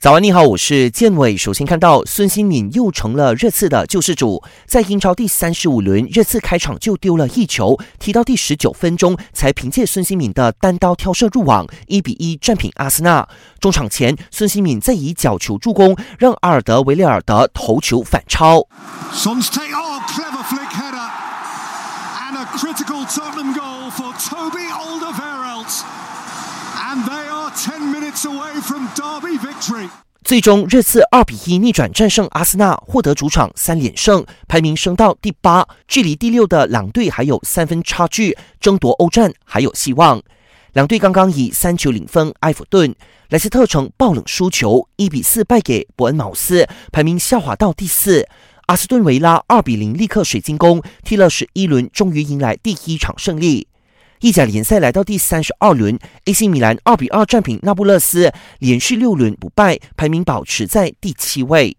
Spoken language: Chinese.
早安，你好，我是建伟。首先看到孙兴敏又成了热刺的救世主，在英超第三十五轮，热刺开场就丢了一球，踢到第十九分钟才凭借孙兴敏的单刀挑射入网，一比一战平阿森纳。中场前，孙兴敏再以角球助攻，让阿尔德维列尔德头球反超。最终，热刺二比一逆转战胜阿森纳，获得主场三连胜，排名升到第八，距离第六的狼队还有三分差距，争夺欧战还有希望。两队刚刚以三球领分埃弗顿，莱斯特城爆冷输球，一比四败给伯恩茅斯，排名下滑到第四。阿斯顿维拉二比零力克水晶宫，踢了十一轮，终于迎来第一场胜利。意甲联赛来到第三十二轮，AC 米兰二比二战平那不勒斯，连续六轮不败，排名保持在第七位。